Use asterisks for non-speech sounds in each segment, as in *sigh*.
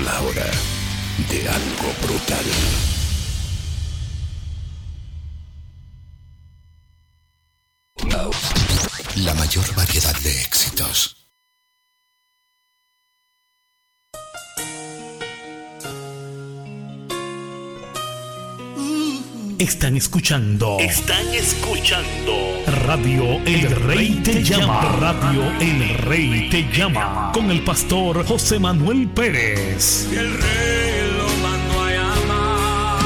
La hora de algo brutal. La mayor variedad de éxitos. Están escuchando. Están escuchando. Radio El Rey te llama. Radio El Rey te llama. Con el pastor José Manuel Pérez. El rey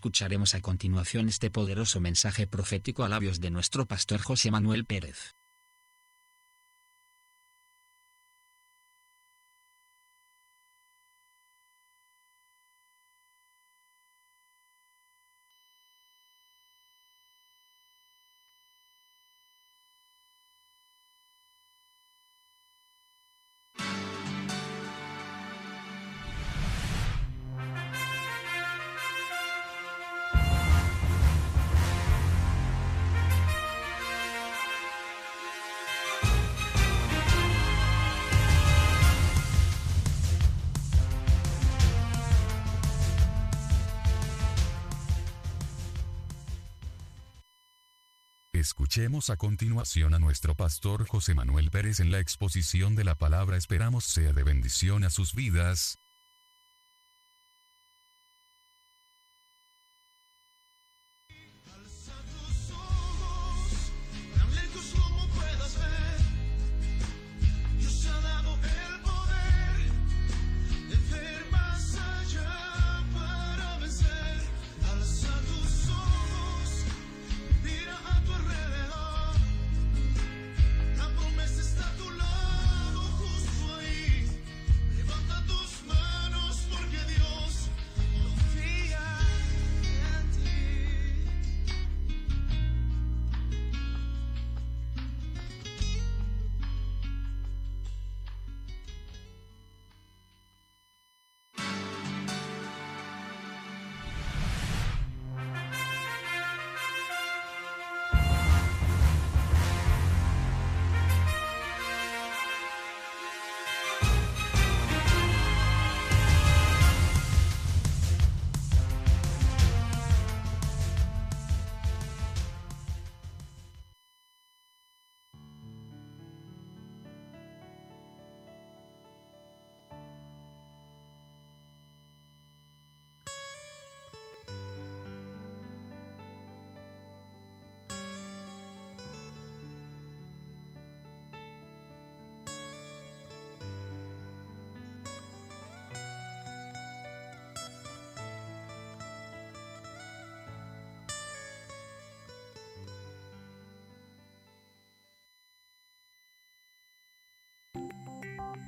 Escucharemos a continuación este poderoso mensaje profético a labios de nuestro pastor José Manuel Pérez. Escuchemos a continuación a nuestro pastor José Manuel Pérez en la exposición de la palabra esperamos sea de bendición a sus vidas.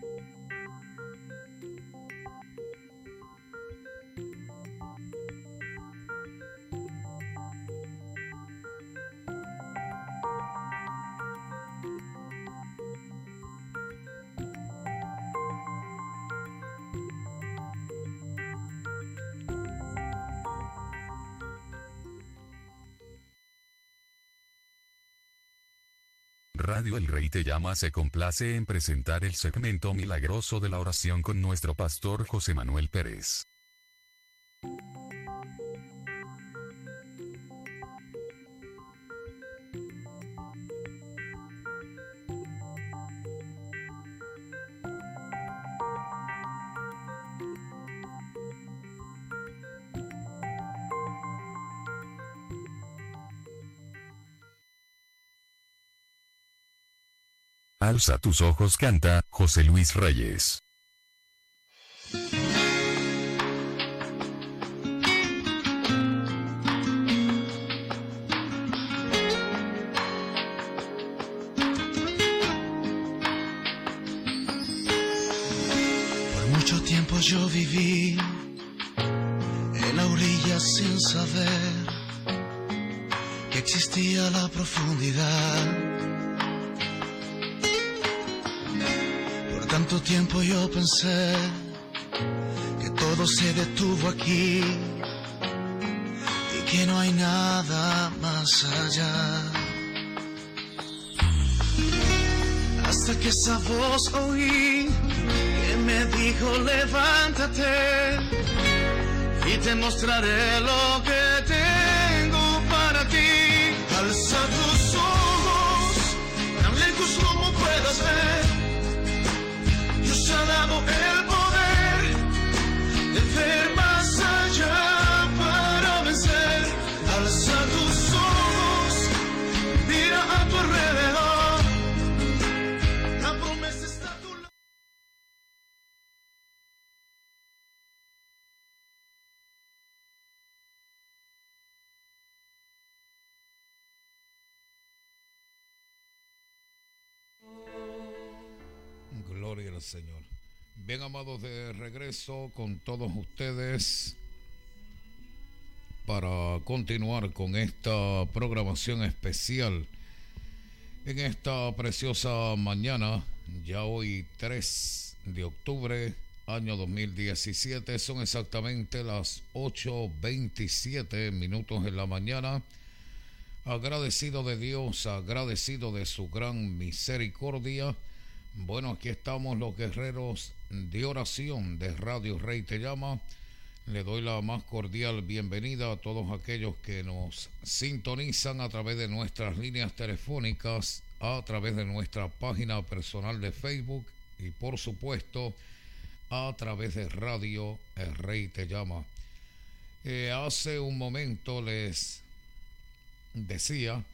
you El Rey Te Llama se complace en presentar el segmento milagroso de la oración con nuestro pastor José Manuel Pérez. alza tus ojos canta José Luis Reyes. Por mucho tiempo yo viví en la orilla sin saber que existía la profundidad tanto tiempo yo pensé que todo se detuvo aquí y que no hay nada más allá. Hasta que esa voz oí que me dijo levántate y te mostraré lo que tengo para ti. Alza tus ojos, tan lejos como puedas ver. De regreso con todos ustedes para continuar con esta programación especial en esta preciosa mañana, ya hoy 3 de octubre, año 2017, son exactamente las 8.27 minutos en la mañana. Agradecido de Dios, agradecido de su gran misericordia. Bueno, aquí estamos los guerreros de oración de Radio Rey Te Llama. Le doy la más cordial bienvenida a todos aquellos que nos sintonizan a través de nuestras líneas telefónicas, a través de nuestra página personal de Facebook y por supuesto a través de Radio El Rey Te Llama. Eh, hace un momento les decía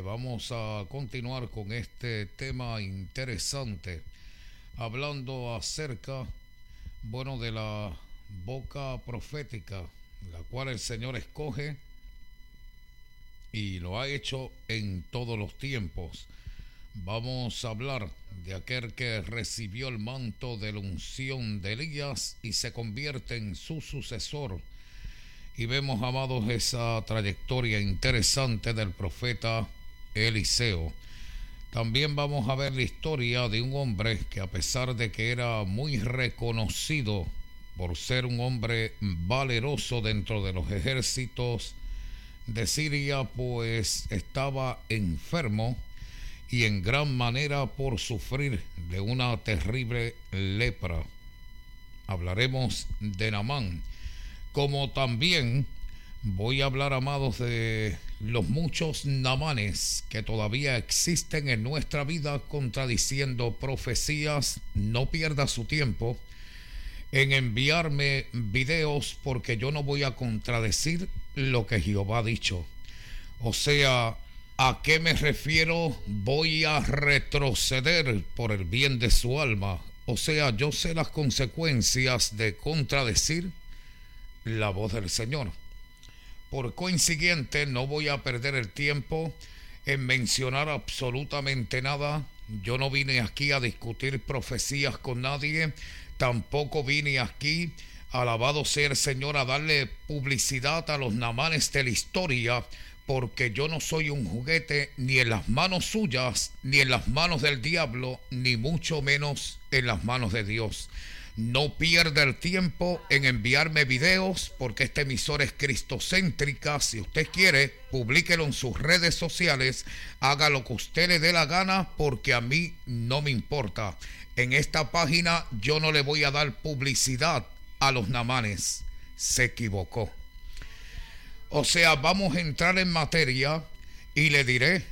vamos a continuar con este tema interesante, hablando acerca, bueno, de la boca profética, la cual el Señor escoge y lo ha hecho en todos los tiempos. Vamos a hablar de aquel que recibió el manto de la unción de Elías y se convierte en su sucesor. Y vemos, amados, esa trayectoria interesante del profeta Eliseo. También vamos a ver la historia de un hombre que a pesar de que era muy reconocido por ser un hombre valeroso dentro de los ejércitos de Siria, pues estaba enfermo y en gran manera por sufrir de una terrible lepra. Hablaremos de Namán, como también voy a hablar, amados, de los muchos namanes que todavía existen en nuestra vida contradiciendo profecías. No pierda su tiempo en enviarme videos porque yo no voy a contradecir lo que Jehová ha dicho. O sea, ¿a qué me refiero? Voy a retroceder por el bien de su alma. O sea, yo sé las consecuencias de contradecir la voz del Señor. Por consiguiente, no voy a perder el tiempo en mencionar absolutamente nada. Yo no vine aquí a discutir profecías con nadie. Tampoco vine aquí, alabado sea el Señor, a darle publicidad a los namanes de la historia, porque yo no soy un juguete ni en las manos suyas, ni en las manos del diablo, ni mucho menos en las manos de Dios. No pierda el tiempo en enviarme videos porque esta emisora es cristocéntrica. Si usted quiere, publíquelo en sus redes sociales. Haga lo que usted le dé la gana porque a mí no me importa. En esta página yo no le voy a dar publicidad a los namanes. Se equivocó. O sea, vamos a entrar en materia y le diré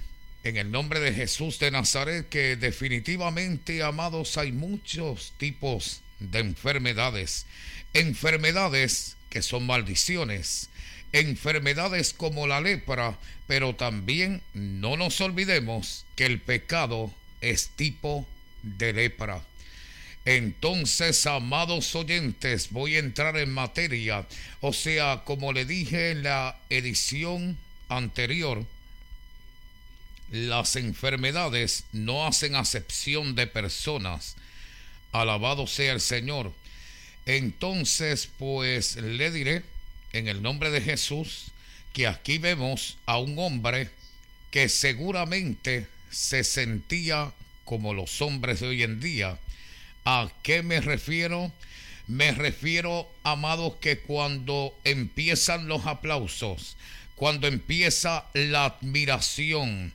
en el nombre de Jesús de Nazaret que definitivamente, amados, hay muchos tipos de enfermedades. Enfermedades que son maldiciones. Enfermedades como la lepra, pero también no nos olvidemos que el pecado es tipo de lepra. Entonces, amados oyentes, voy a entrar en materia. O sea, como le dije en la edición anterior, las enfermedades no hacen acepción de personas. Alabado sea el Señor. Entonces, pues le diré en el nombre de Jesús que aquí vemos a un hombre que seguramente se sentía como los hombres de hoy en día. ¿A qué me refiero? Me refiero, amados, que cuando empiezan los aplausos, cuando empieza la admiración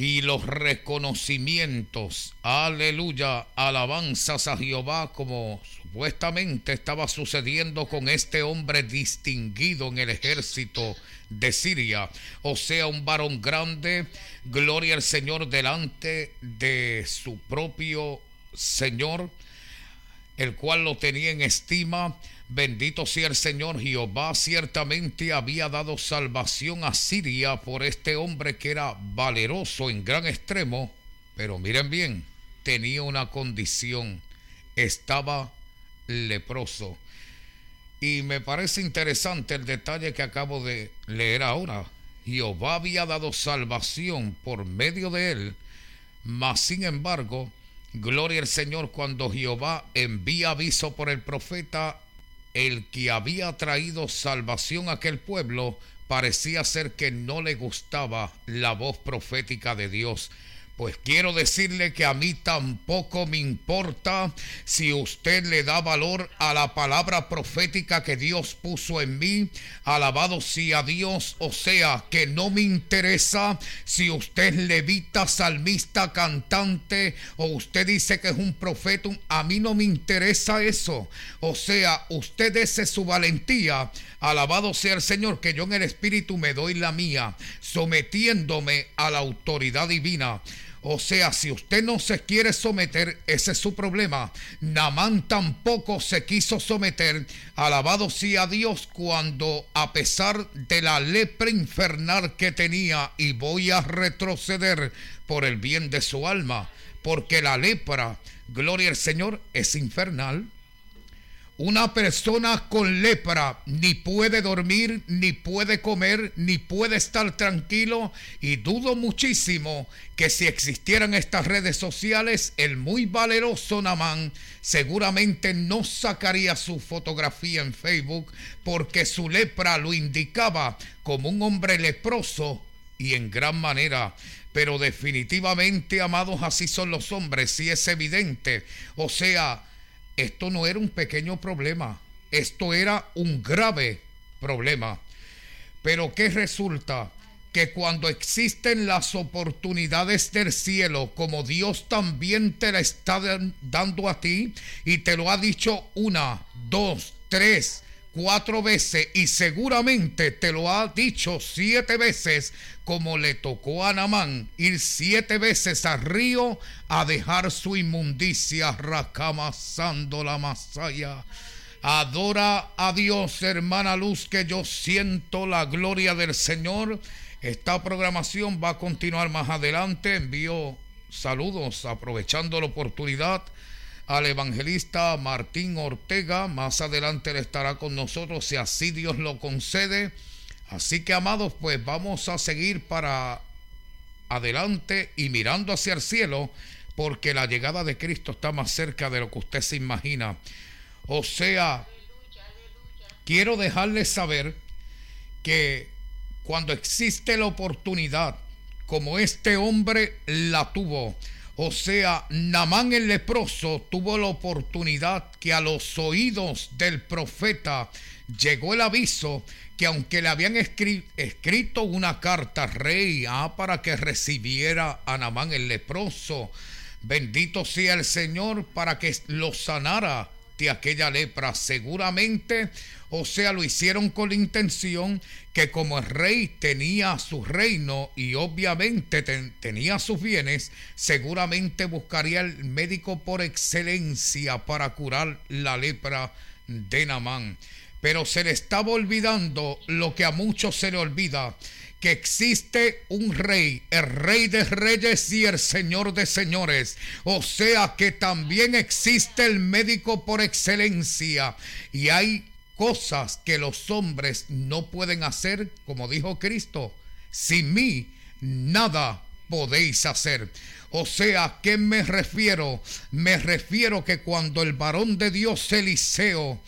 y los reconocimientos, aleluya, alabanzas a Jehová como supuestamente estaba sucediendo con este hombre distinguido en el ejército de Siria, o sea, un varón grande, gloria al Señor delante de su propio Señor, el cual lo tenía en estima. Bendito sea el Señor Jehová, ciertamente había dado salvación a Siria por este hombre que era valeroso en gran extremo, pero miren bien, tenía una condición, estaba leproso. Y me parece interesante el detalle que acabo de leer ahora. Jehová había dado salvación por medio de él, mas sin embargo, gloria al Señor cuando Jehová envía aviso por el profeta, el que había traído salvación a aquel pueblo, parecía ser que no le gustaba la voz profética de Dios pues quiero decirle que a mí tampoco me importa si usted le da valor a la palabra profética que Dios puso en mí. Alabado sea Dios. O sea, que no me interesa si usted es levita, salmista, cantante o usted dice que es un profeta. A mí no me interesa eso. O sea, usted ese su valentía. Alabado sea el Señor, que yo en el Espíritu me doy la mía, sometiéndome a la autoridad divina. O sea, si usted no se quiere someter, ese es su problema. Namán tampoco se quiso someter. Alabado sea Dios cuando a pesar de la lepra infernal que tenía, y voy a retroceder por el bien de su alma, porque la lepra, gloria al Señor, es infernal. Una persona con lepra ni puede dormir, ni puede comer, ni puede estar tranquilo y dudo muchísimo que si existieran estas redes sociales, el muy valeroso Namán seguramente no sacaría su fotografía en Facebook porque su lepra lo indicaba como un hombre leproso y en gran manera pero definitivamente, amados, así son los hombres, si es evidente. O sea, esto no era un pequeño problema, esto era un grave problema. Pero ¿qué resulta? Que cuando existen las oportunidades del cielo, como Dios también te la está dando a ti, y te lo ha dicho una, dos, tres, cuatro veces y seguramente te lo ha dicho siete veces como le tocó a Namán ir siete veces al río a dejar su inmundicia racamasando la masaya. Adora a Dios, hermana Luz, que yo siento la gloria del Señor. Esta programación va a continuar más adelante. Envío saludos aprovechando la oportunidad al evangelista Martín Ortega. Más adelante él estará con nosotros si así Dios lo concede. Así que amados, pues vamos a seguir para adelante y mirando hacia el cielo, porque la llegada de Cristo está más cerca de lo que usted se imagina. O sea, quiero dejarles saber que cuando existe la oportunidad, como este hombre la tuvo, o sea, Namán el leproso tuvo la oportunidad que a los oídos del profeta llegó el aviso que aunque le habían escrito una carta rey ah, para que recibiera a Namán el leproso, bendito sea el Señor para que lo sanara aquella lepra. Seguramente o sea, lo hicieron con la intención que como el rey tenía su reino y obviamente tenía sus bienes, seguramente buscaría el médico por excelencia para curar la lepra de Namán. Pero se le estaba olvidando lo que a muchos se le olvida, que existe un rey, el rey de reyes y el señor de señores. O sea que también existe el médico por excelencia. Y hay cosas que los hombres no pueden hacer, como dijo Cristo, sin mí nada podéis hacer. O sea, ¿a qué me refiero? Me refiero que cuando el varón de Dios Eliseo,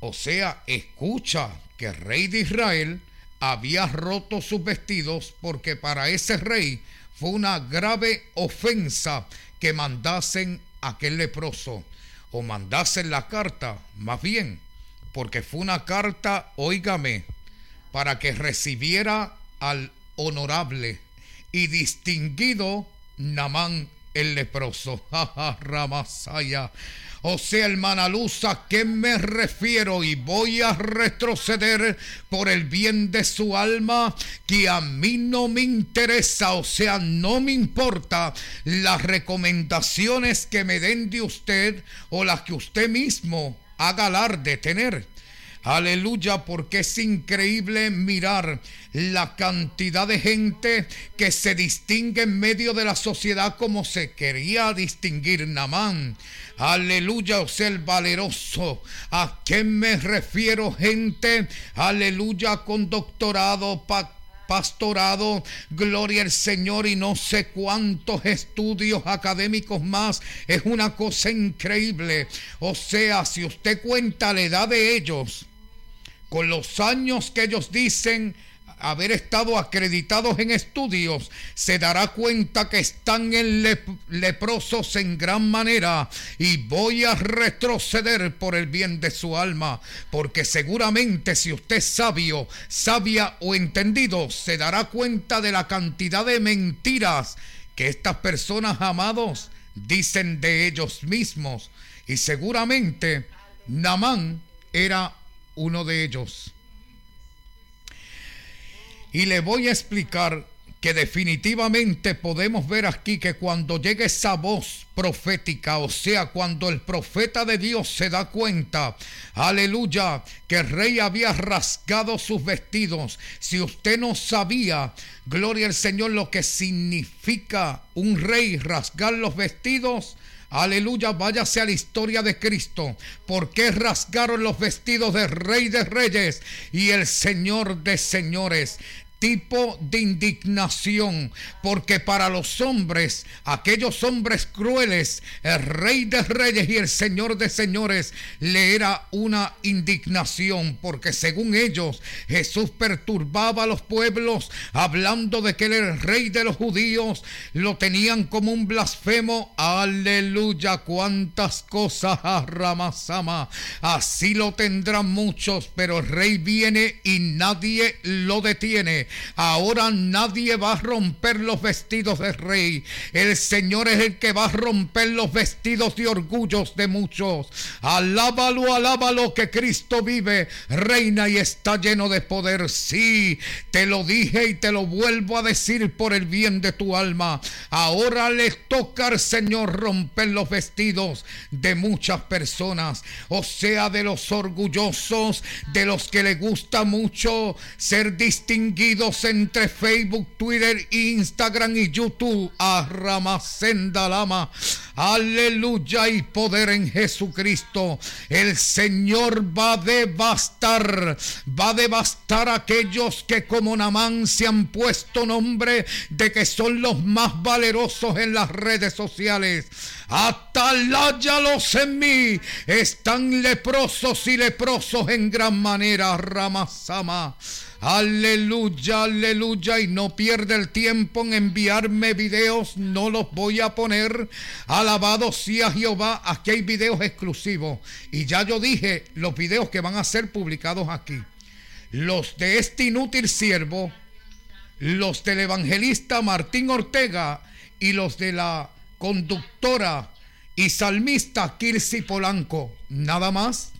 o sea, escucha que el rey de Israel había roto sus vestidos porque para ese rey fue una grave ofensa que mandasen aquel leproso o mandasen la carta, más bien, porque fue una carta, óigame, para que recibiera al honorable y distinguido Namán el leproso. *laughs* Ramasaya. O sea, hermana Luz, ¿a qué me refiero? Y voy a retroceder por el bien de su alma, que a mí no me interesa, o sea, no me importa las recomendaciones que me den de usted o las que usted mismo haga alarde tener. Aleluya, porque es increíble mirar la cantidad de gente que se distingue en medio de la sociedad como se quería distinguir Namán. Aleluya, o sea, el valeroso. ¿A qué me refiero, gente? Aleluya, con doctorado, pastorado, gloria al Señor y no sé cuántos estudios académicos más. Es una cosa increíble. O sea, si usted cuenta la edad de ellos, con los años que ellos dicen haber estado acreditados en estudios, se dará cuenta que están en leprosos en gran manera y voy a retroceder por el bien de su alma, porque seguramente si usted es sabio, sabia o entendido, se dará cuenta de la cantidad de mentiras que estas personas amados dicen de ellos mismos. Y seguramente Namán era uno de ellos. Y le voy a explicar que definitivamente podemos ver aquí que cuando llegue esa voz profética, o sea, cuando el profeta de Dios se da cuenta, aleluya, que el rey había rasgado sus vestidos, si usted no sabía, gloria al Señor, lo que significa un rey rasgar los vestidos, Aleluya, váyase a la historia de Cristo. Porque rasgaron los vestidos del Rey de Reyes y el Señor de Señores tipo de indignación, porque para los hombres, aquellos hombres crueles, el rey de reyes y el señor de señores, le era una indignación, porque según ellos Jesús perturbaba a los pueblos, hablando de que el rey de los judíos, lo tenían como un blasfemo, aleluya, cuántas cosas, Ramasama, así lo tendrán muchos, pero el rey viene y nadie lo detiene. Ahora nadie va a romper los vestidos de rey. El Señor es el que va a romper los vestidos de orgullos de muchos. Alábalo, alábalo que Cristo vive, reina y está lleno de poder. Sí, te lo dije y te lo vuelvo a decir por el bien de tu alma. Ahora le toca al Señor romper los vestidos de muchas personas. O sea, de los orgullosos, de los que le gusta mucho ser distinguidos entre Facebook, Twitter, Instagram y YouTube. A Ramasenda Lama. Aleluya y poder en Jesucristo. El Señor va a devastar, va a devastar a aquellos que como Namán se han puesto nombre de que son los más valerosos en las redes sociales. Ataláyalos en mí. Están leprosos y leprosos en gran manera. Ramasama. Aleluya, aleluya. Y no pierde el tiempo en enviarme videos. No los voy a poner. Alabado sea Jehová. Aquí hay videos exclusivos. Y ya yo dije los videos que van a ser publicados aquí. Los de este inútil siervo. Los del evangelista Martín Ortega. Y los de la conductora y salmista Kirsi Polanco. Nada más.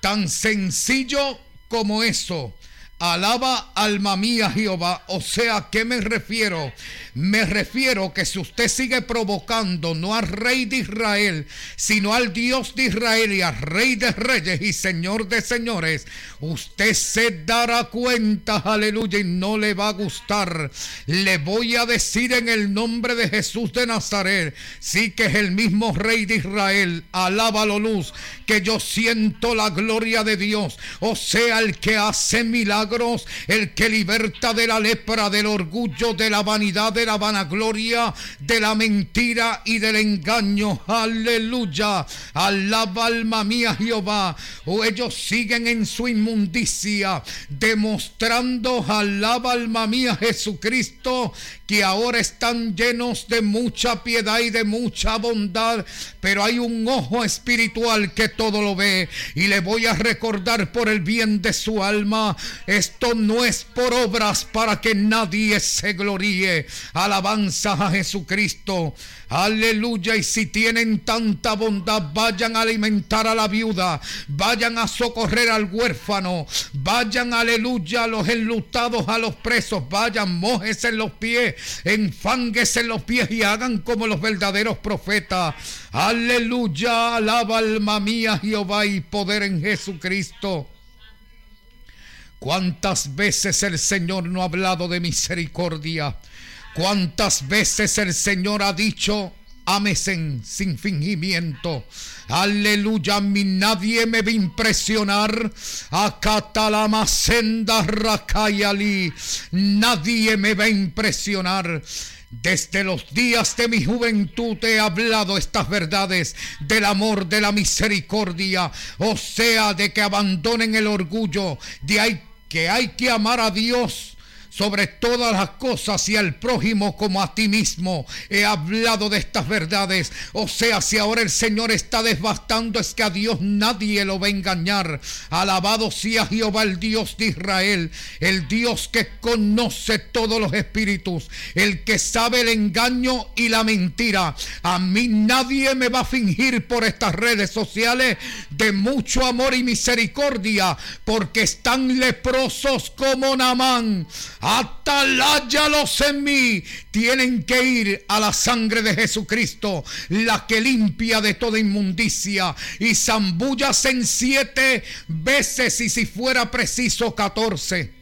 Tan sencillo como eso. Alaba alma mía Jehová. O sea, ¿a qué me refiero? Me refiero que si usted sigue provocando no al rey de Israel, sino al Dios de Israel y al rey de reyes y señor de señores, usted se dará cuenta, aleluya, y no le va a gustar. Le voy a decir en el nombre de Jesús de Nazaret, sí que es el mismo rey de Israel, alábalo luz, que yo siento la gloria de Dios, o sea, el que hace milagros el que liberta de la lepra, del orgullo, de la vanidad, de la vanagloria, de la mentira y del engaño. Aleluya. Alaba alma mía Jehová. O ellos siguen en su inmundicia, demostrando, alaba alma mía Jesucristo, que ahora están llenos de mucha piedad y de mucha bondad, pero hay un ojo espiritual que todo lo ve y le voy a recordar por el bien de su alma, esto no es por obras para que nadie se gloríe. Alabanza a Jesucristo. Aleluya. Y si tienen tanta bondad, vayan a alimentar a la viuda. Vayan a socorrer al huérfano. Vayan, aleluya, a los enlutados, a los presos. Vayan, mojes los pies, enfangues en los pies y hagan como los verdaderos profetas. Aleluya. Alaba alma mía Jehová y poder en Jesucristo. ¿Cuántas veces el Señor no ha hablado de misericordia? ¿Cuántas veces el Señor ha dicho, amesen sin fingimiento? Aleluya, a mí nadie me va a impresionar. Acatalamacenda rakayali. Nadie me va a impresionar. Desde los días de mi juventud he hablado estas verdades del amor, de la misericordia, o sea, de que abandonen el orgullo, de ahí que hay que amar a Dios sobre todas las cosas y al prójimo como a ti mismo. He hablado de estas verdades. O sea, si ahora el Señor está desbastando, es que a Dios nadie lo va a engañar. Alabado sea Jehová, el Dios de Israel, el Dios que conoce todos los espíritus, el que sabe el engaño y la mentira. A mí nadie me va a fingir por estas redes sociales de mucho amor y misericordia, porque están leprosos como Namán ataláyalos en mí. Tienen que ir a la sangre de Jesucristo, la que limpia de toda inmundicia, y zambullas en siete veces, y si fuera preciso, catorce.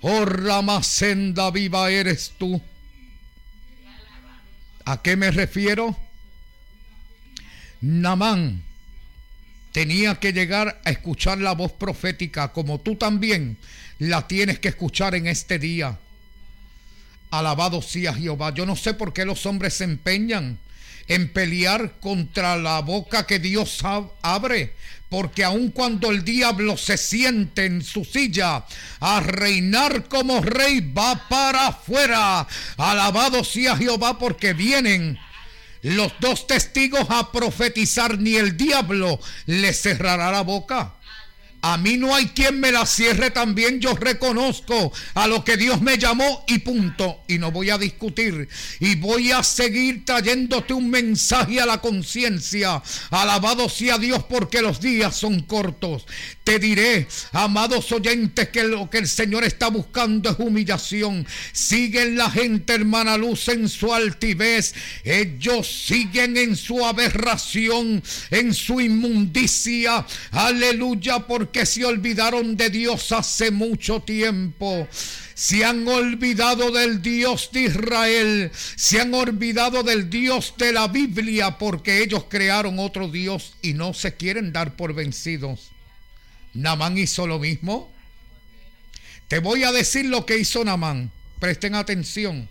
Oh Ramacenda viva eres tú. ¿A qué me refiero? Namán tenía que llegar a escuchar la voz profética, como tú también la tienes que escuchar en este día. Alabado sea Jehová. Yo no sé por qué los hombres se empeñan en pelear contra la boca que Dios abre, porque aun cuando el diablo se siente en su silla a reinar como rey, va para afuera. Alabado sea Jehová porque vienen los dos testigos a profetizar, ni el diablo le cerrará la boca. A mí no hay quien me la cierre también. Yo reconozco a lo que Dios me llamó y punto. Y no voy a discutir. Y voy a seguir trayéndote un mensaje a la conciencia. Alabado sea Dios porque los días son cortos. Te diré, amados oyentes, que lo que el Señor está buscando es humillación. Siguen la gente, hermana Luz, en su altivez. Ellos siguen en su aberración, en su inmundicia. Aleluya, porque que se olvidaron de Dios hace mucho tiempo. Se han olvidado del Dios de Israel. Se han olvidado del Dios de la Biblia porque ellos crearon otro Dios y no se quieren dar por vencidos. Namán hizo lo mismo. Te voy a decir lo que hizo Namán. Presten atención.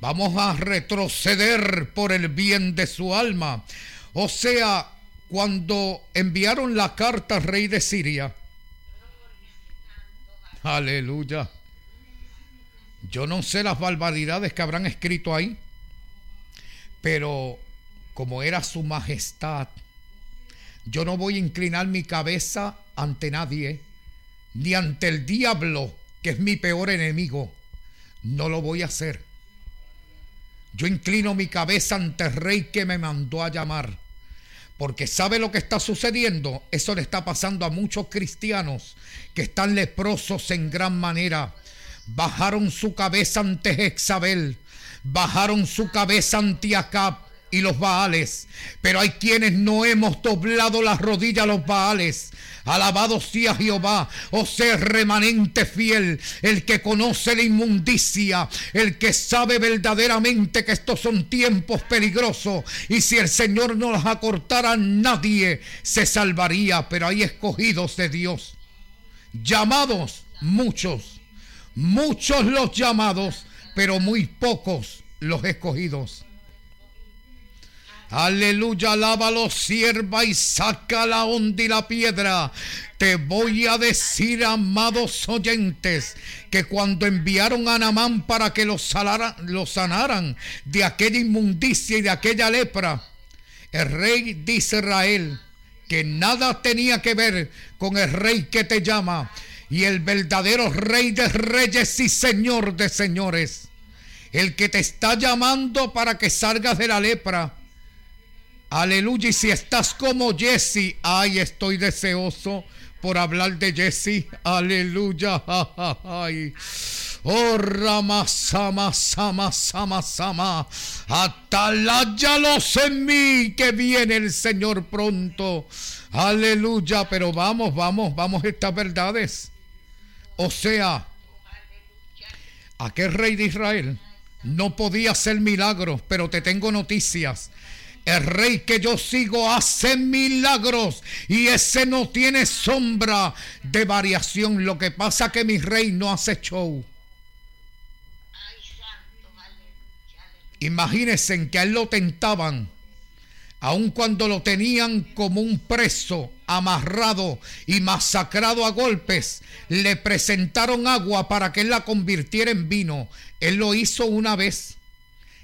Vamos a retroceder por el bien de su alma. O sea, cuando enviaron la carta al rey de Siria. Aleluya. Yo no sé las barbaridades que habrán escrito ahí, pero como era su majestad, yo no voy a inclinar mi cabeza ante nadie, ni ante el diablo, que es mi peor enemigo. No lo voy a hacer. Yo inclino mi cabeza ante el rey que me mandó a llamar porque sabe lo que está sucediendo. Eso le está pasando a muchos cristianos que están leprosos en gran manera. Bajaron su cabeza ante Jezabel, bajaron su cabeza ante Acab y los Baales. Pero hay quienes no hemos doblado las rodillas a los Baales. Alabado sea Jehová, o sea, remanente fiel, el que conoce la inmundicia, el que sabe verdaderamente que estos son tiempos peligrosos. Y si el Señor no los acortara, nadie se salvaría. Pero hay escogidos de Dios Llamados, muchos. Muchos los llamados, pero muy pocos los escogidos. Aleluya, alábalo, sierva y saca la onda y la piedra. Te voy a decir, amados oyentes, que cuando enviaron a Namán para que los, sanaran de aquella inmundicia y de aquella lepra, el rey de Israel, que nada tenía que ver con el rey que te llama, y el verdadero rey de reyes y señor de señores, el que te está llamando para que salgas de la lepra Aleluya. Y si estás como Jesse, ay, estoy deseoso por hablar de Jesse. Aleluya. *laughs* Ay. Oh, Rama, Sama, Sama, Sama, Sama. Ataláyalos en mí, que viene el Señor pronto. Aleluya. Pero vamos, vamos, vamos estas verdades. O sea, aquel rey de Israel no podía hacer milagros, pero te tengo noticias. El rey que yo sigo hace milagros y ese no tiene sombra de variación. Lo que pasa que mi rey no hace show. Imagínense en que a él lo tentaban, aun cuando lo tenían como un preso, amarrado y masacrado a golpes, le presentaron agua para que él la convirtiera en vino. Él lo hizo una vez.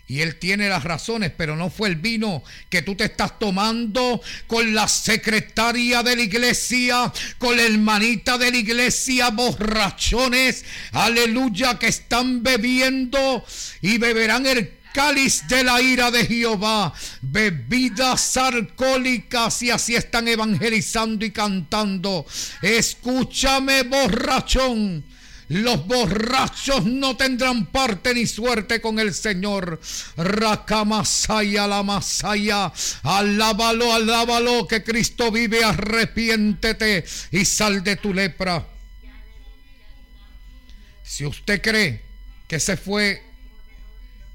Y él tiene las razones, pero no fue el vino que tú te estás tomando con la secretaria de la iglesia, con la hermanita de la iglesia, borrachones, aleluya, que están bebiendo y beberán el cáliz de la ira de Jehová, bebidas alcohólicas y así están evangelizando y cantando. Escúchame, borrachón. Los borrachos no tendrán parte ni suerte con el Señor. Rakamasaya la masaya. Alábalo, alábalo que Cristo vive. Arrepiéntete y sal de tu lepra. Si usted cree que ese fue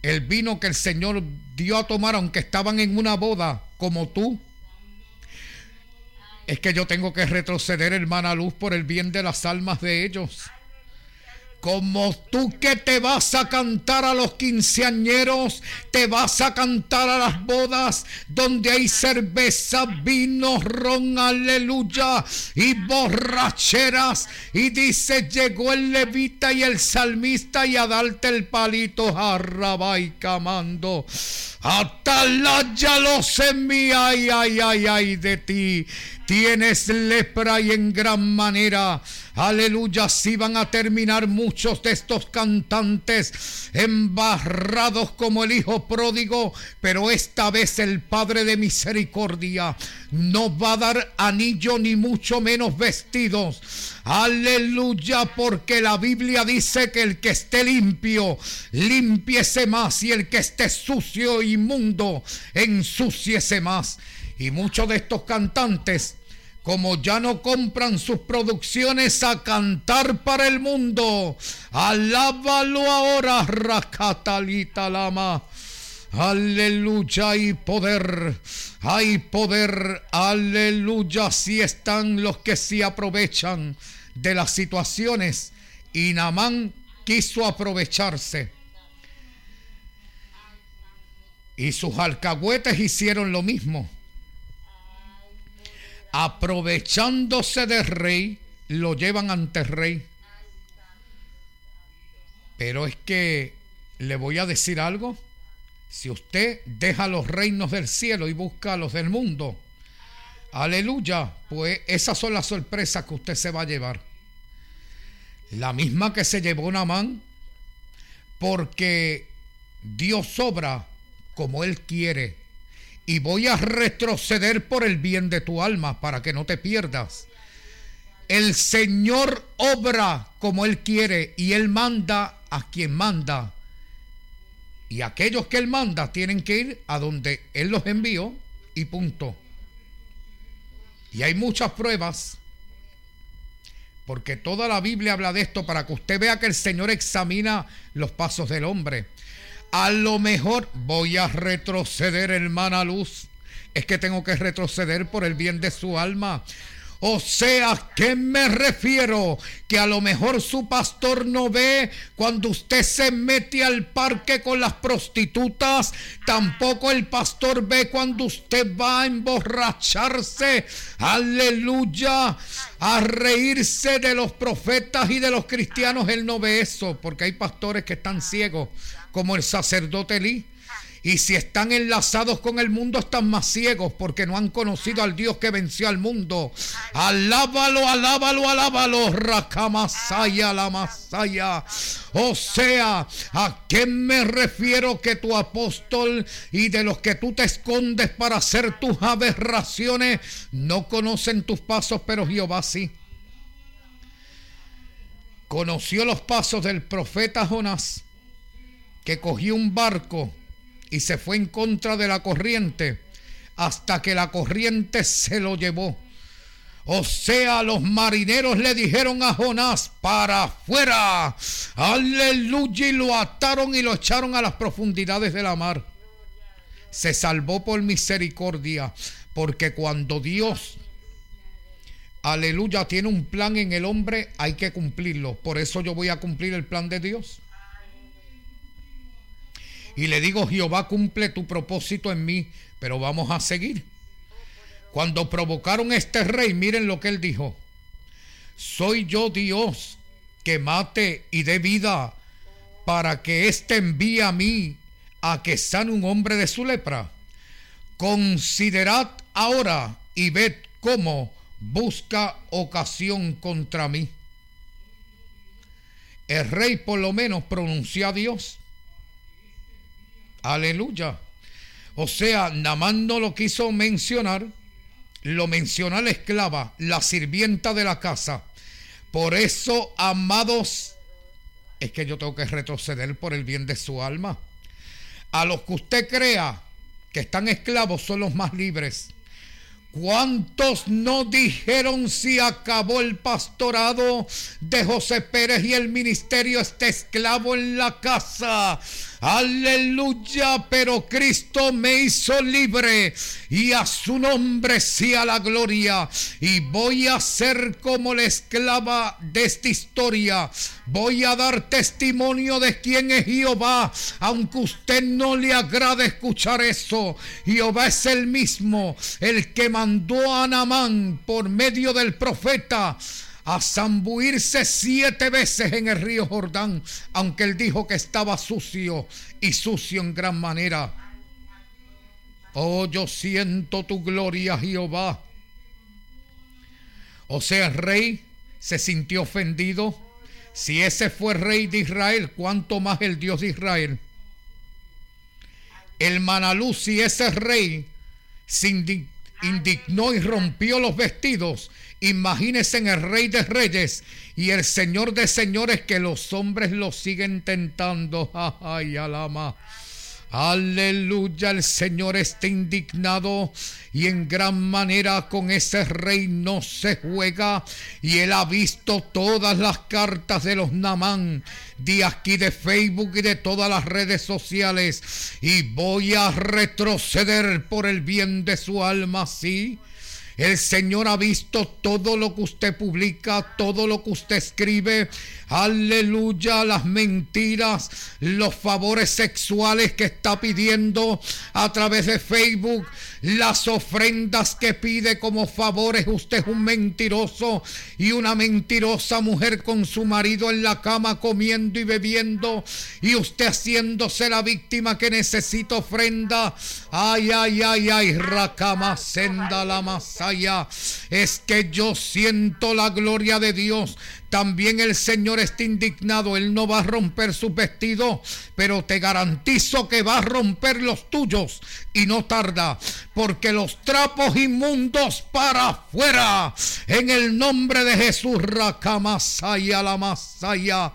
el vino que el Señor dio a tomar, aunque estaban en una boda como tú, es que yo tengo que retroceder, hermana Luz, por el bien de las almas de ellos. Como tú que te vas a cantar a los quinceañeros, te vas a cantar a las bodas donde hay cerveza, vino, ron, aleluya, y borracheras. Y dice, llegó el levita y el salmista y a darte el palito jarraba y camando. Atalaya los en mí, ay, ay, ay, ay de ti. Tienes lepra y en gran manera Aleluya, si van a terminar muchos de estos cantantes embarrados como el hijo pródigo, pero esta vez el Padre de misericordia no va a dar anillo ni mucho menos vestidos. Aleluya, porque la Biblia dice que el que esté limpio, limpiese más, y el que esté sucio, inmundo, ensúciese más. Y muchos de estos cantantes como ya no compran sus producciones a cantar para el mundo. Alábalo ahora, Racatalita Lama. Aleluya y poder. Hay poder. Aleluya. Si están los que sí aprovechan de las situaciones. Y Namán quiso aprovecharse. Y sus alcahuetes hicieron lo mismo aprovechándose del rey, lo llevan ante el rey. Pero es que le voy a decir algo. Si usted deja los reinos del cielo y busca los del mundo, aleluya, pues esas son las sorpresas que usted se va a llevar. La misma que se llevó Namán, porque Dios obra como Él quiere y voy a retroceder por el bien de tu alma para que no te pierdas. El Señor obra como Él quiere y Él manda a quien manda. Y aquellos que Él manda tienen que ir a donde Él los envió y punto. Y hay muchas pruebas, porque toda la Biblia habla de esto para que usted vea que el Señor examina los pasos del hombre. A lo mejor voy a retroceder, hermana Luz. Es que tengo que retroceder por el bien de su alma. O sea, ¿a qué me refiero? Que a lo mejor su pastor no ve cuando usted se mete al parque con las prostitutas. Tampoco el pastor ve cuando usted va a emborracharse. Aleluya. A reírse de los profetas y de los cristianos. Él no ve eso porque hay pastores que están ciegos, como el sacerdote Elí y si están enlazados con el mundo, están más ciegos porque no han conocido al Dios que venció al mundo. Alábalo, alábalo, alábalo. Rakamasaya, la masaya. O sea, ¿a qué me refiero que tu apóstol y de los que tú te escondes para hacer tus aberraciones no conocen tus pasos, pero Jehová sí? Conoció los pasos del profeta Jonás, que cogió un barco y se fue en contra de la corriente hasta que la corriente se lo llevó. O sea, los marineros le dijeron a Jonás, para afuera. Aleluya. Y lo ataron y lo echaron a las profundidades de la mar. Se salvó por misericordia. Porque cuando Dios, aleluya, tiene un plan en el hombre, hay que cumplirlo. Por eso yo voy a cumplir el plan de Dios. Y le digo, Jehová cumple tu propósito en mí, pero vamos a seguir. Cuando provocaron a este rey, miren lo que él dijo. Soy yo Dios que mate y dé vida para que éste envíe a mí a que sane un hombre de su lepra. Considerad ahora y ved cómo busca ocasión contra mí. El rey por lo menos pronunció a Dios Aleluya. O sea, Namán no lo quiso mencionar, lo menciona la esclava, la sirvienta de la casa. Por eso, amados, es que yo tengo que retroceder por el bien de su alma. A los que usted crea que están esclavos son los más libres. ¿Cuántos no dijeron si acabó el pastorado de José Pérez y el ministerio está esclavo en la casa? Aleluya, pero Cristo me hizo libre y a su nombre sea la gloria. Y voy a ser como la esclava de esta historia. Voy a dar testimonio de quién es Jehová, aunque usted no le agrade escuchar eso. Jehová es el mismo, el que mandó a Namán por medio del profeta a zambuirse siete veces en el río Jordán, aunque él dijo que estaba sucio y sucio en gran manera. Oh, yo siento tu gloria, Jehová. O sea, el rey se sintió ofendido. Si ese fue rey de Israel, ¿cuánto más el Dios de Israel? El Manalú, si ese rey se indignó y rompió los vestidos, Imagínense en el Rey de Reyes y el Señor de Señores que los hombres lo siguen tentando. *laughs* Ay, alama. Aleluya, el Señor está indignado y en gran manera con ese rey no se juega y él ha visto todas las cartas de los Namán de aquí de Facebook y de todas las redes sociales y voy a retroceder por el bien de su alma, sí. El Señor ha visto todo lo que usted publica, todo lo que usted escribe. Aleluya, las mentiras, los favores sexuales que está pidiendo a través de Facebook, las ofrendas que pide como favores. Usted es un mentiroso y una mentirosa mujer con su marido en la cama comiendo y bebiendo y usted haciéndose la víctima que necesita ofrenda. Ay, ay, ay, ay, racama senda la masaya. Es que yo siento la gloria de Dios también el Señor está indignado. Él no va a romper su vestido, pero te garantizo que va a romper los tuyos y no tarda, porque los trapos inmundos para afuera. En el nombre de Jesús, Racamasaya la Masaya.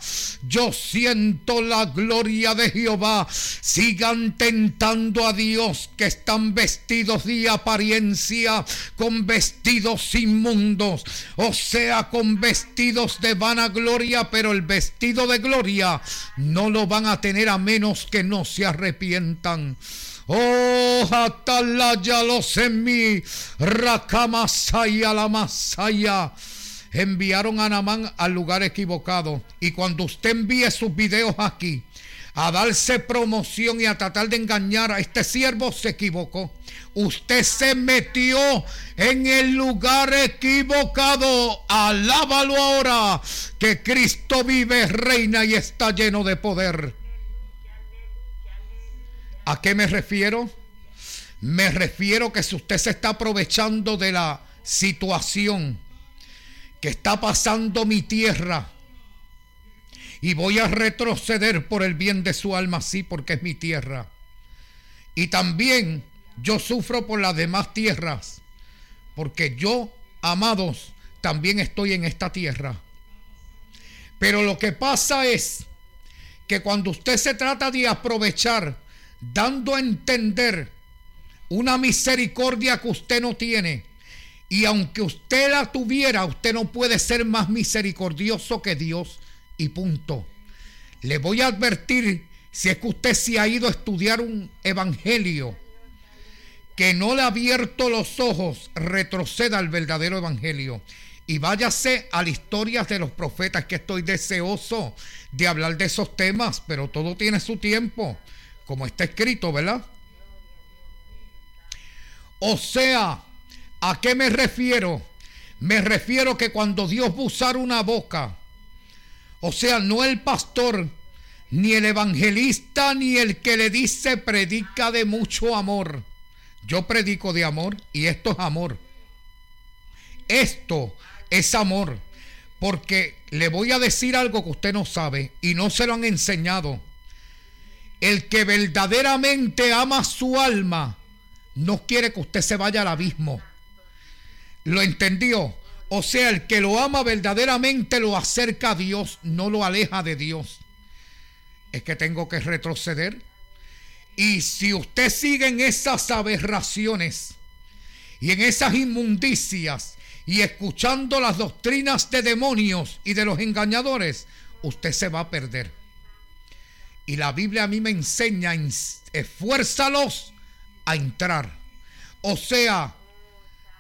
Yo siento la gloria de Jehová. Sigan tentando a Dios que están vestidos de apariencia con vestidos inmundos, o sea, con vestidos de vanagloria, pero el vestido de gloria no lo van a tener a menos que no se arrepientan. Oh, atalaya los en mí, rakamasaya la masaya. Enviaron a Namán al lugar equivocado. Y cuando usted envíe sus videos aquí, a darse promoción y a tratar de engañar a este siervo, se equivocó. Usted se metió en el lugar equivocado. Alábalo ahora que Cristo vive, reina y está lleno de poder. ¿A qué me refiero? Me refiero que si usted se está aprovechando de la situación que está pasando mi tierra, y voy a retroceder por el bien de su alma, sí, porque es mi tierra. Y también yo sufro por las demás tierras, porque yo, amados, también estoy en esta tierra. Pero lo que pasa es que cuando usted se trata de aprovechar, dando a entender una misericordia que usted no tiene, y aunque usted la tuviera, usted no puede ser más misericordioso que Dios. Y punto. Le voy a advertir, si es que usted se ha ido a estudiar un evangelio que no le ha abierto los ojos, retroceda al verdadero evangelio. Y váyase a las historias de los profetas, que estoy deseoso de hablar de esos temas, pero todo tiene su tiempo, como está escrito, ¿verdad? O sea, ¿a qué me refiero? Me refiero que cuando Dios va a usar una boca, o sea, no el pastor, ni el evangelista, ni el que le dice predica de mucho amor. Yo predico de amor y esto es amor. Esto es amor. Porque le voy a decir algo que usted no sabe y no se lo han enseñado. El que verdaderamente ama su alma no quiere que usted se vaya al abismo. ¿Lo entendió? O sea, el que lo ama verdaderamente lo acerca a Dios, no lo aleja de Dios. Es que tengo que retroceder. Y si usted sigue en esas aberraciones y en esas inmundicias y escuchando las doctrinas de demonios y de los engañadores, usted se va a perder. Y la Biblia a mí me enseña, esfuérzalos a entrar. O sea,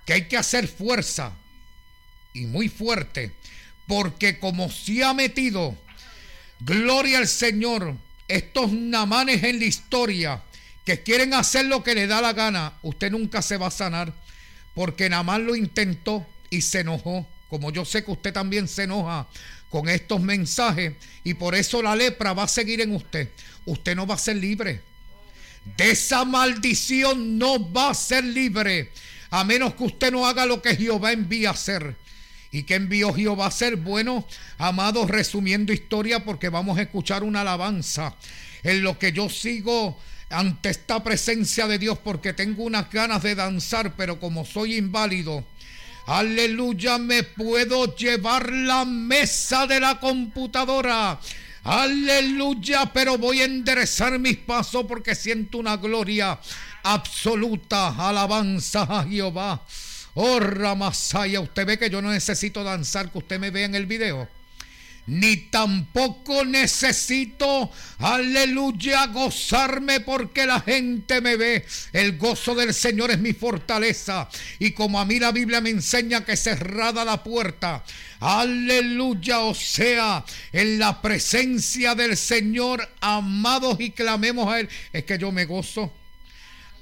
que hay que hacer fuerza y muy fuerte, porque como se ha metido, gloria al Señor, estos namanes en la historia que quieren hacer lo que le da la gana, usted nunca se va a sanar, porque Namán lo intentó y se enojó, como yo sé que usted también se enoja con estos mensajes, y por eso la lepra va a seguir en usted. Usted no va a ser libre. De esa maldición no va a ser libre, a menos que usted no haga lo que Jehová envía a hacer. ¿Y qué envió Jehová a ser? Bueno, amados, resumiendo historia, porque vamos a escuchar una alabanza en lo que yo sigo ante esta presencia de Dios, porque tengo unas ganas de danzar, pero como soy inválido, aleluya, me puedo llevar la mesa de la computadora. Aleluya, pero voy a enderezar mis pasos porque siento una gloria absoluta. Alabanza a Jehová. Oh, Ramasaya, usted ve que yo no necesito danzar, que usted me vea en el video. Ni tampoco necesito, aleluya, gozarme porque la gente me ve. El gozo del Señor es mi fortaleza. Y como a mí la Biblia me enseña que cerrada la puerta, aleluya, o sea, en la presencia del Señor, amados y clamemos a Él, es que yo me gozo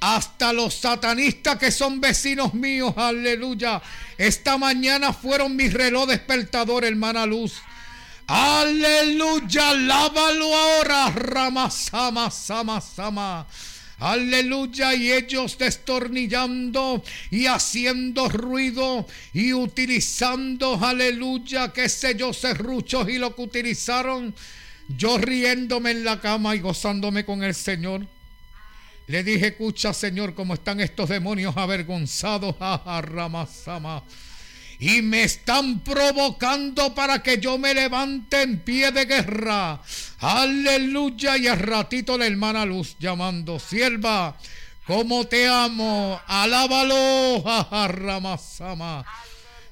hasta los satanistas que son vecinos míos, aleluya. Esta mañana fueron mi reloj despertador, hermana Luz. Aleluya, lávalo ahora, Ramasama, Sama, Sama. Aleluya, y ellos destornillando y haciendo ruido y utilizando, aleluya, qué sé yo, serruchos y lo que utilizaron. Yo riéndome en la cama y gozándome con el Señor. Le dije, escucha Señor, cómo están estos demonios avergonzados, a Ramasama. Y me están provocando para que yo me levante en pie de guerra. Aleluya. Y al ratito la hermana Luz llamando, sierva, como te amo. Alábalo, Ramasama.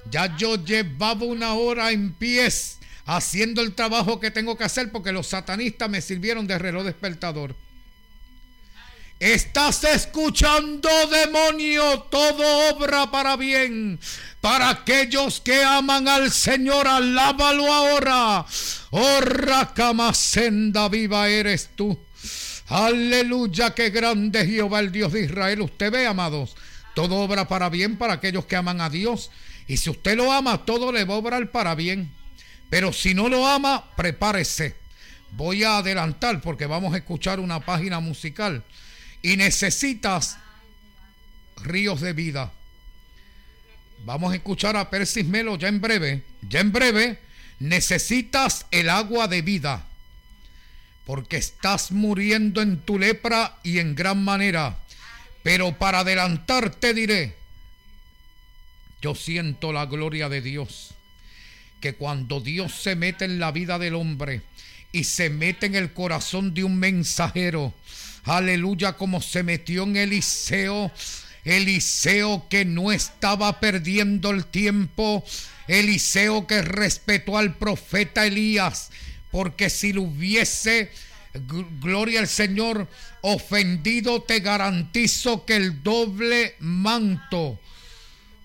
Ya yo llevaba una hora en pies haciendo el trabajo que tengo que hacer porque los satanistas me sirvieron de reloj despertador. Estás escuchando, demonio, todo obra para bien. Para aquellos que aman al Señor, alábalo ahora. Oh, senda viva eres tú. Aleluya, qué grande Jehová, el Dios de Israel. Usted ve, amados, todo obra para bien para aquellos que aman a Dios. Y si usted lo ama, todo le va a obrar para bien. Pero si no lo ama, prepárese. Voy a adelantar porque vamos a escuchar una página musical y necesitas ríos de vida. Vamos a escuchar a Persis Melo ya en breve. Ya en breve necesitas el agua de vida. Porque estás muriendo en tu lepra y en gran manera. Pero para adelantarte diré, yo siento la gloria de Dios. Que cuando Dios se mete en la vida del hombre y se mete en el corazón de un mensajero, aleluya, como se metió en Eliseo. Eliseo que no estaba perdiendo el tiempo. Eliseo que respetó al profeta Elías. Porque si lo hubiese, gloria al Señor, ofendido, te garantizo que el doble manto,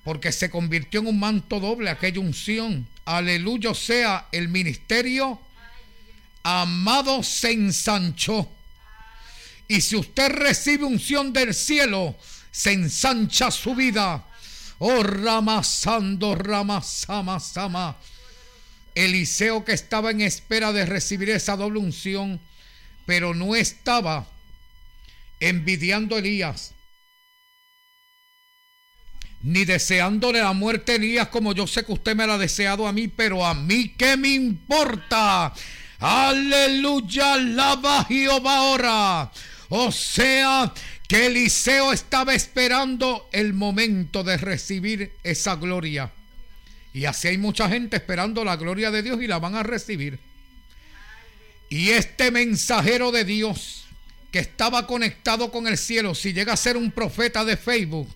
porque se convirtió en un manto doble aquella unción. Aleluya, sea el ministerio, amado se ensanchó. Y si usted recibe unción del cielo, se ensancha su vida. Oh, ramasando, ramasama, sama. Eliseo que estaba en espera de recibir esa doble unción, pero no estaba envidiando a Elías, ni deseándole la muerte a Elías como yo sé que usted me la ha deseado a mí, pero a mí qué me importa. Aleluya, alaba Jehová ahora. O sea que Eliseo estaba esperando el momento de recibir esa gloria. Y así hay mucha gente esperando la gloria de Dios y la van a recibir. Y este mensajero de Dios que estaba conectado con el cielo, si llega a ser un profeta de Facebook,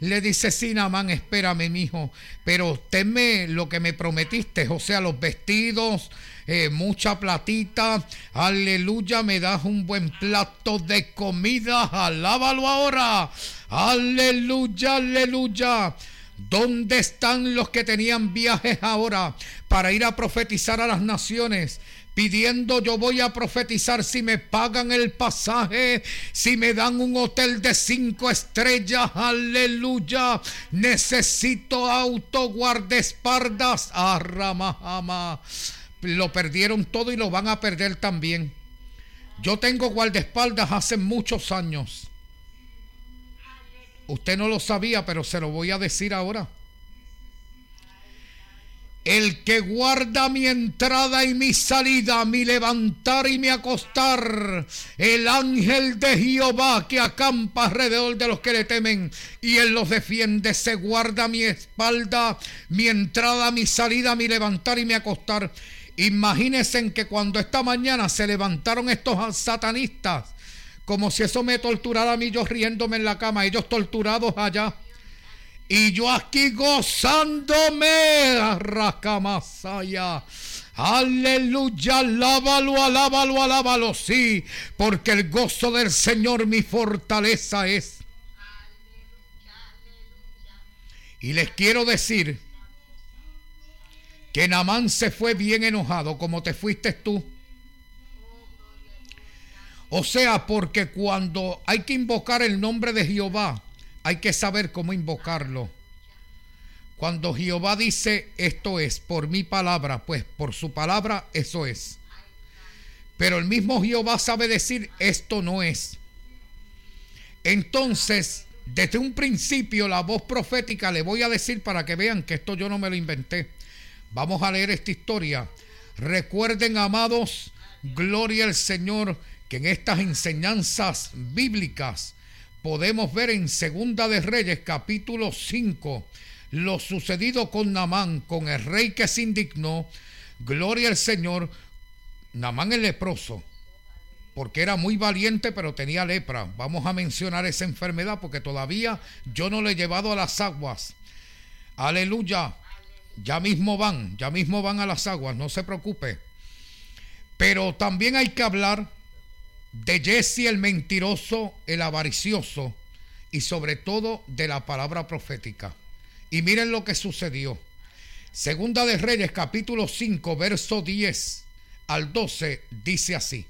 le dice, sí, Namán, espérame, hijo, pero tenme lo que me prometiste, o sea, los vestidos, eh, mucha platita, aleluya, me das un buen plato de comida, alábalo ahora, aleluya, aleluya. ¿Dónde están los que tenían viajes ahora para ir a profetizar a las naciones? pidiendo yo voy a profetizar si me pagan el pasaje, si me dan un hotel de cinco estrellas, aleluya. Necesito auto guardaespaldas, arramajama. Lo perdieron todo y lo van a perder también. Yo tengo guardaespaldas hace muchos años. Usted no lo sabía, pero se lo voy a decir ahora. El que guarda mi entrada y mi salida, mi levantar y mi acostar, el ángel de Jehová que acampa alrededor de los que le temen y él los defiende, se guarda mi espalda, mi entrada, mi salida, mi levantar y mi acostar. Imagínense que cuando esta mañana se levantaron estos satanistas, como si eso me torturara a mí, yo riéndome en la cama, ellos torturados allá y yo aquí gozándome, Racamasaya. Aleluya, alábalo, alábalo, alábalo, sí, porque el gozo del Señor mi fortaleza es. Y les quiero decir que Namán se fue bien enojado como te fuiste tú. O sea, porque cuando hay que invocar el nombre de Jehová, hay que saber cómo invocarlo. Cuando Jehová dice esto es por mi palabra, pues por su palabra eso es. Pero el mismo Jehová sabe decir esto no es. Entonces, desde un principio la voz profética le voy a decir para que vean que esto yo no me lo inventé. Vamos a leer esta historia. Recuerden, amados, gloria al Señor, que en estas enseñanzas bíblicas podemos ver en Segunda de Reyes capítulo 5 lo sucedido con Namán, con el rey que se indignó, gloria al Señor, Namán el leproso, porque era muy valiente pero tenía lepra. Vamos a mencionar esa enfermedad porque todavía yo no le he llevado a las aguas. Aleluya. Ya mismo van, ya mismo van a las aguas, no se preocupe. Pero también hay que hablar de Jesse el mentiroso, el avaricioso y sobre todo de la palabra profética. Y miren lo que sucedió. Segunda de Reyes capítulo 5 verso 10 al 12 dice así.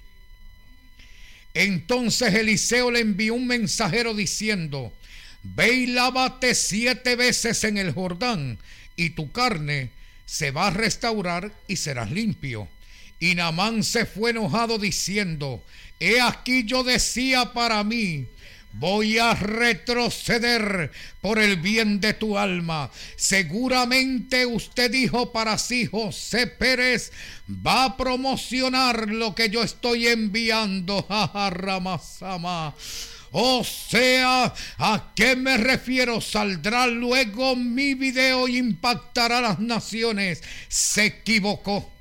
Entonces Eliseo le envió un mensajero diciendo, Ve y lávate siete veces en el Jordán, y tu carne se va a restaurar y serás limpio. Y Namán se fue enojado diciendo, He aquí yo decía para mí, voy a retroceder por el bien de tu alma. Seguramente usted dijo para sí, José Pérez va a promocionar lo que yo estoy enviando. *laughs* Ramasama. O sea, ¿a qué me refiero? Saldrá luego mi video e impactará a las naciones. Se equivocó.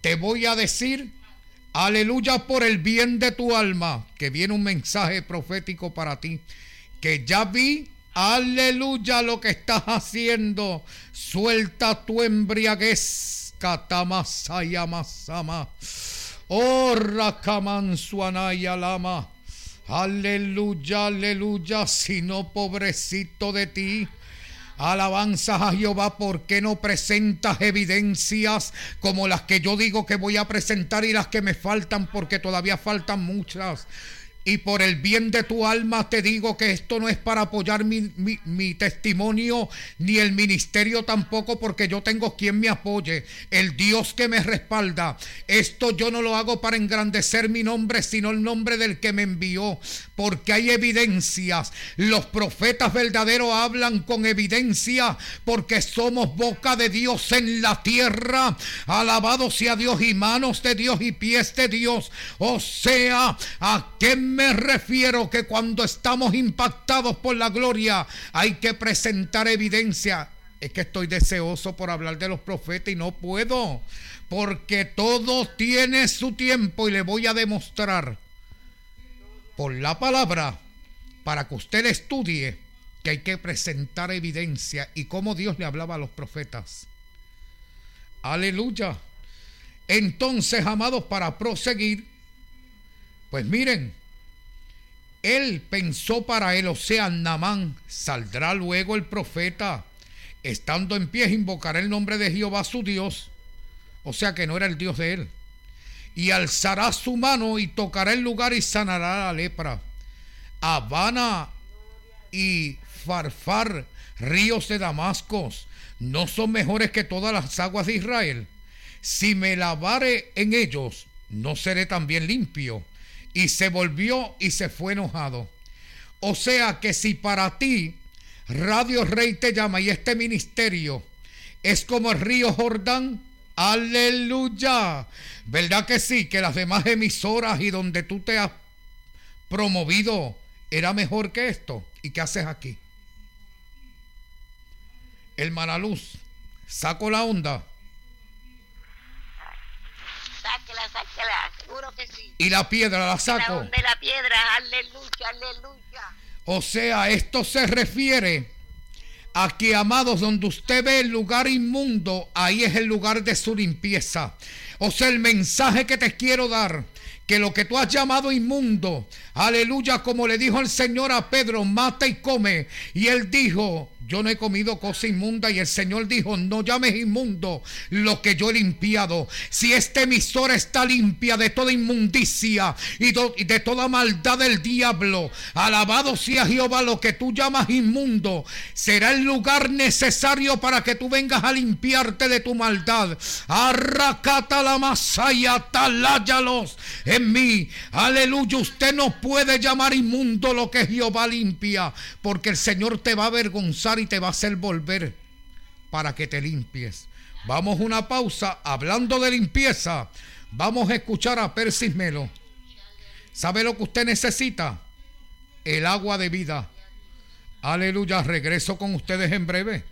Te voy a decir Aleluya por el bien de tu alma, que viene un mensaje profético para ti, que ya vi, aleluya lo que estás haciendo, suelta tu embriaguez, masama, oh rakamansuanaya lama, aleluya, aleluya, sino pobrecito de ti. Alabanzas a Jehová, ¿por qué no presentas evidencias como las que yo digo que voy a presentar y las que me faltan? Porque todavía faltan muchas. Y por el bien de tu alma te digo que esto no es para apoyar mi, testimonio ni el ministerio tampoco porque yo tengo quien me apoye, el Dios que me respalda. Esto yo no lo hago para engrandecer mi nombre, sino el nombre del que me envió, porque hay evidencias. Los profetas verdaderos hablan con evidencia porque somos boca de Dios en la tierra. Alabado sea Dios y manos de Dios y pies de Dios. O sea, a qué me refiero que cuando estamos impactados por la gloria hay que presentar evidencia. Es que estoy deseoso por hablar de los profetas y no puedo, porque todo tiene su tiempo y le voy a demostrar por la palabra para que usted estudie que hay que presentar evidencia y cómo Dios le hablaba a los profetas. Aleluya. Entonces, amados, para proseguir, pues miren, él pensó para él, o sea, Namán, saldrá luego el profeta, estando en pie, invocará el nombre de Jehová su Dios, o sea que no era el Dios de él, y alzará su mano y tocará el lugar y sanará la lepra. Habana y Farfar, ríos de Damascos, no son mejores que todas las aguas de Israel. Si me lavare en ellos, no seré también limpio y se volvió y se fue enojado. O sea que si para ti Radio Rey te llama y este ministerio es como el río Jordán, aleluya. ¿Verdad que sí? Que las demás emisoras y donde tú te has promovido era mejor que esto. ¿Y qué haces aquí? El Luz, saco la onda. Que sí. Y la piedra la saco. De la piedra, aleluya, aleluya. O sea, esto se refiere a que, amados, donde usted ve el lugar inmundo, ahí es el lugar de su limpieza. O sea, el mensaje que te quiero dar que lo que tú has llamado inmundo, aleluya, como le dijo el Señor a Pedro, mata y come. Y él dijo, yo no he comido cosa inmunda y el Señor dijo, no llames inmundo lo que yo he limpiado. Si esta emisora está limpia de toda inmundicia y de toda maldad del diablo, alabado sea Jehová lo que tú llamas inmundo, será el lugar necesario para que tú vengas a limpiarte de tu maldad. Arracata la masaya, taláyalos en mí. Aleluya, usted no puede llamar inmundo lo que Jehová limpia, porque el Señor te va a avergonzar y te va a hacer volver para que te limpies. Vamos una pausa hablando de limpieza. Vamos a escuchar a Persis Melo. ¿Sabe lo que usted necesita? El agua de vida. Aleluya, regreso con ustedes en breve.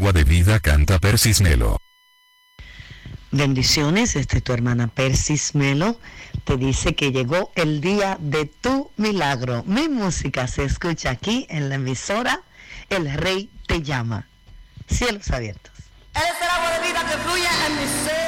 Agua de vida canta Persis Melo. Bendiciones, este es tu hermana Persis Melo. Te dice que llegó el día de tu milagro. Mi música se escucha aquí en la emisora El Rey te llama. Cielos abiertos. Él es el agua de vida que fluye en mi ser.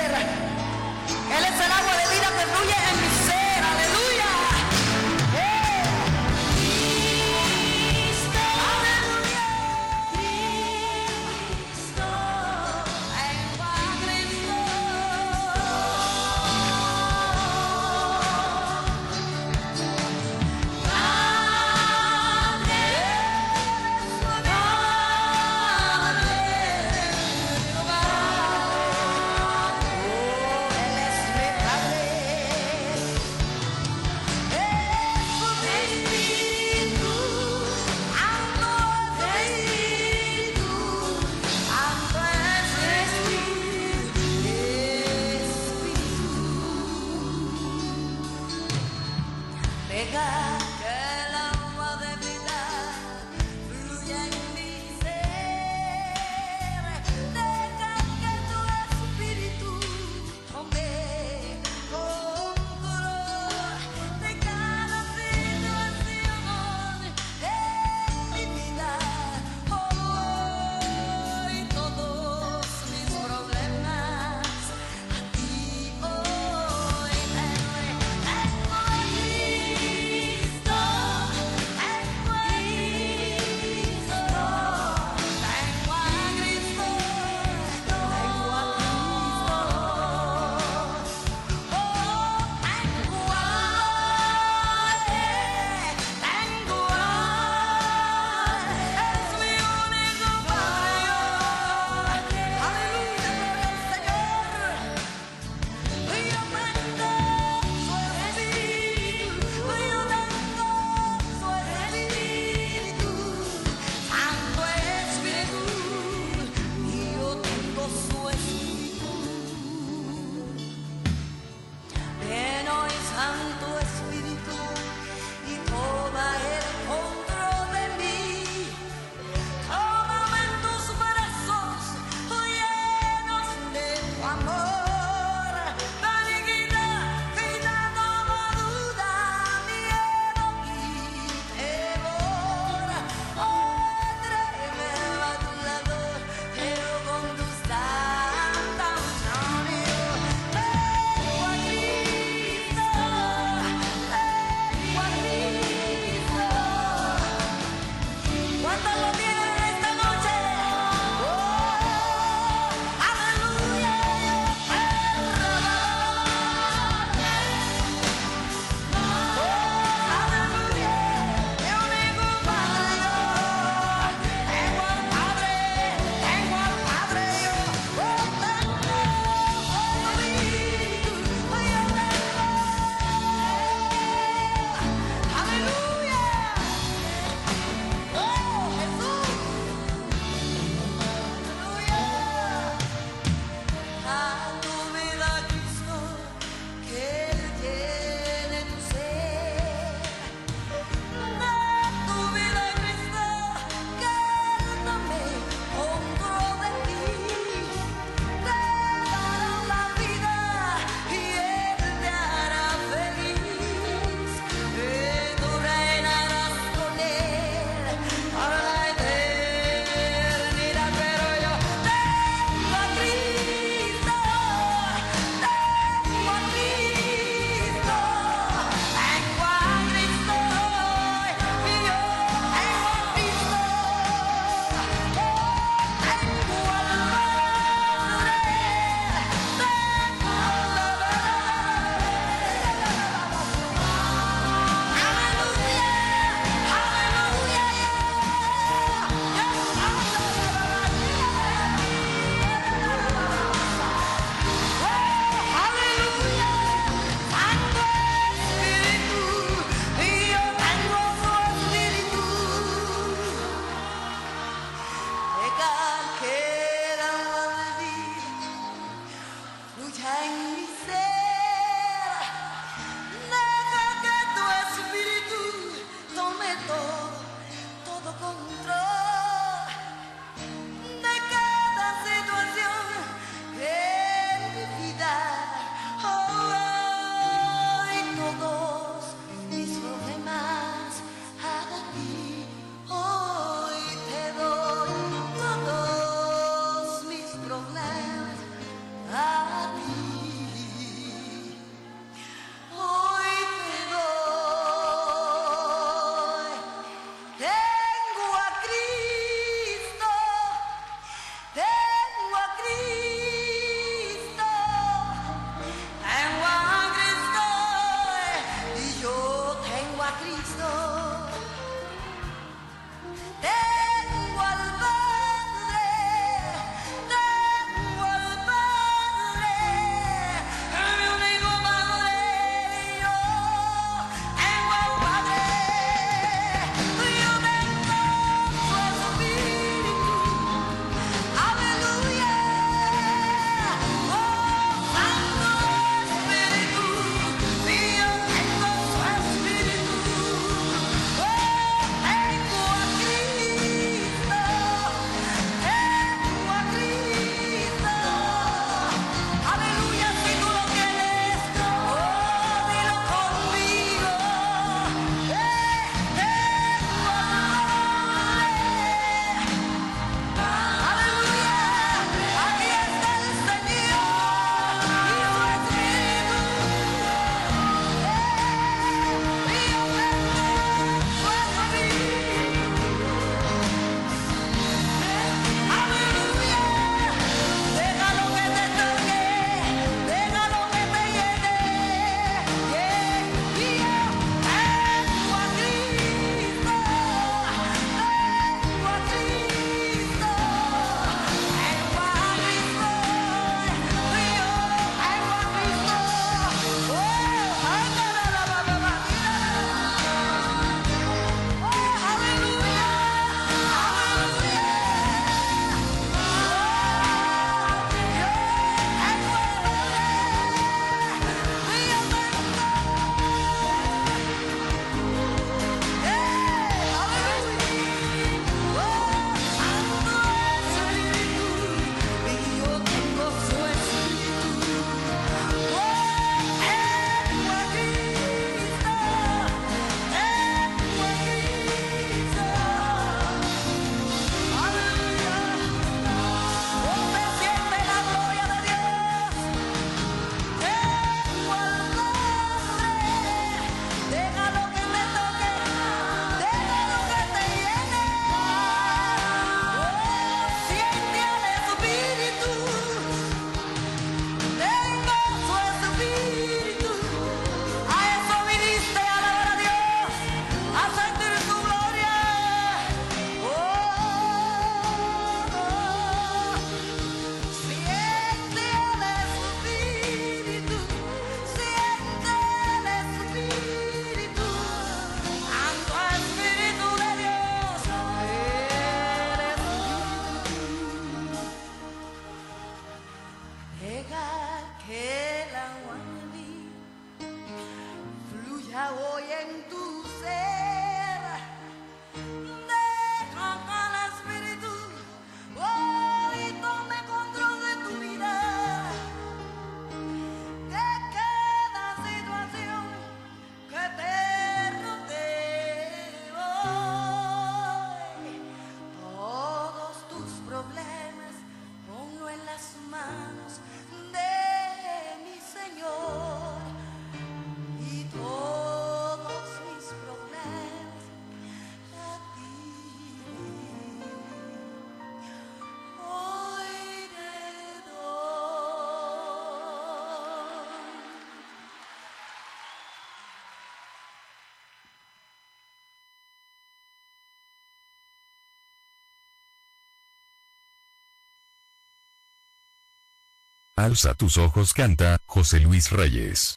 Alza tus ojos canta, José Luis Reyes.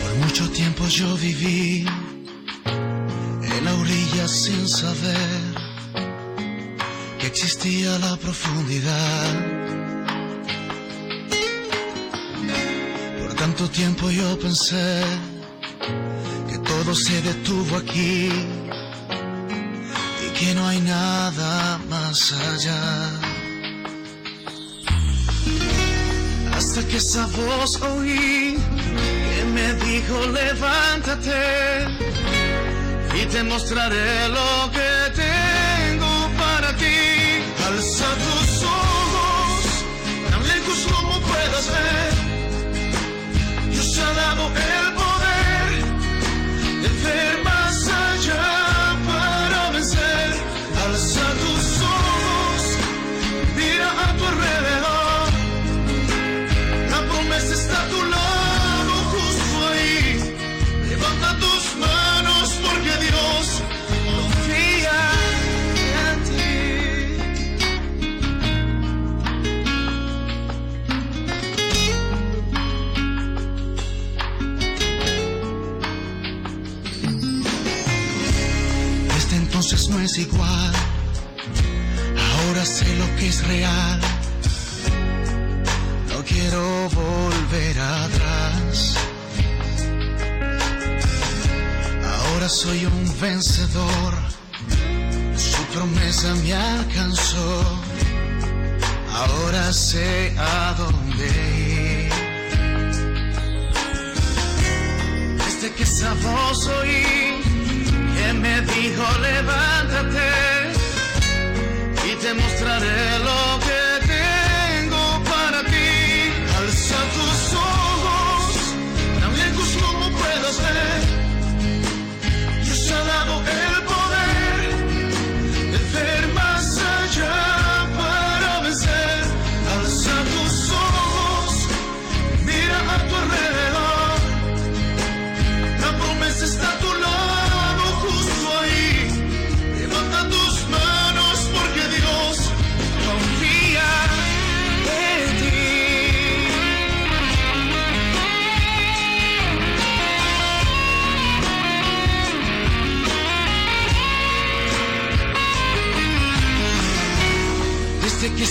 Por mucho tiempo yo viví en la orilla sin saber que existía la profundidad. Tiempo yo pensé que todo se detuvo aquí y que no hay nada más allá. Hasta que esa voz oí que me dijo levántate y te mostraré lo que tengo para ti. Alza tus ha igual. Ahora sé lo que es real. No quiero volver atrás. Ahora soy un vencedor. Su promesa me alcanzó. Ahora sé a dónde ir. Desde que esa voz me dijo levántate y te mostraré lo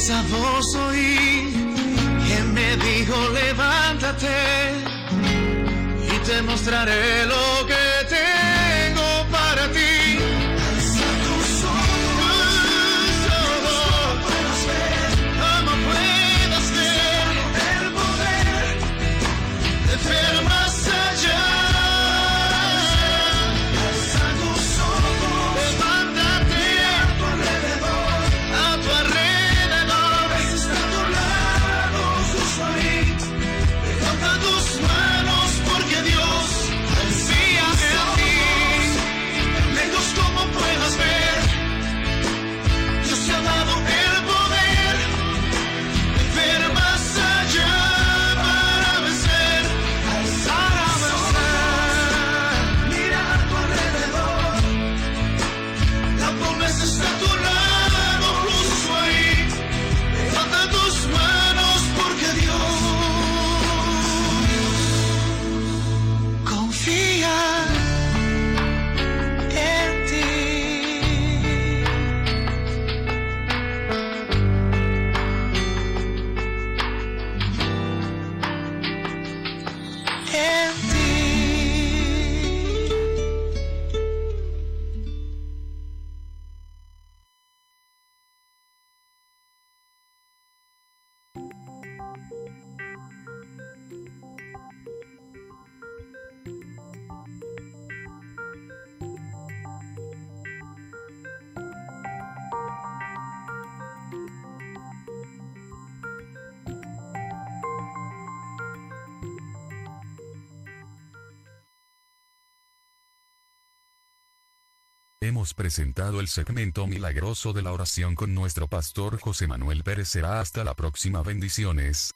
esa voz oí que me dijo levántate y te mostraré lo presentado el segmento milagroso de la oración con nuestro pastor José Manuel Pérez. Será hasta la próxima. Bendiciones.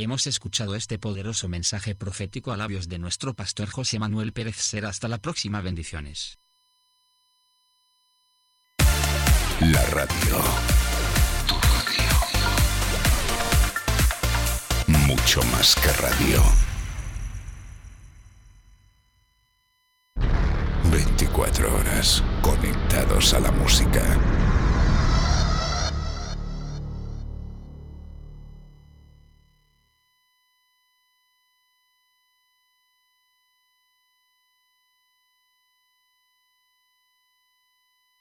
Hemos escuchado este poderoso mensaje profético a labios de nuestro pastor José Manuel Pérez Será hasta la próxima bendiciones. La radio. Tu radio. Mucho más que radio. 24 horas conectados a la música.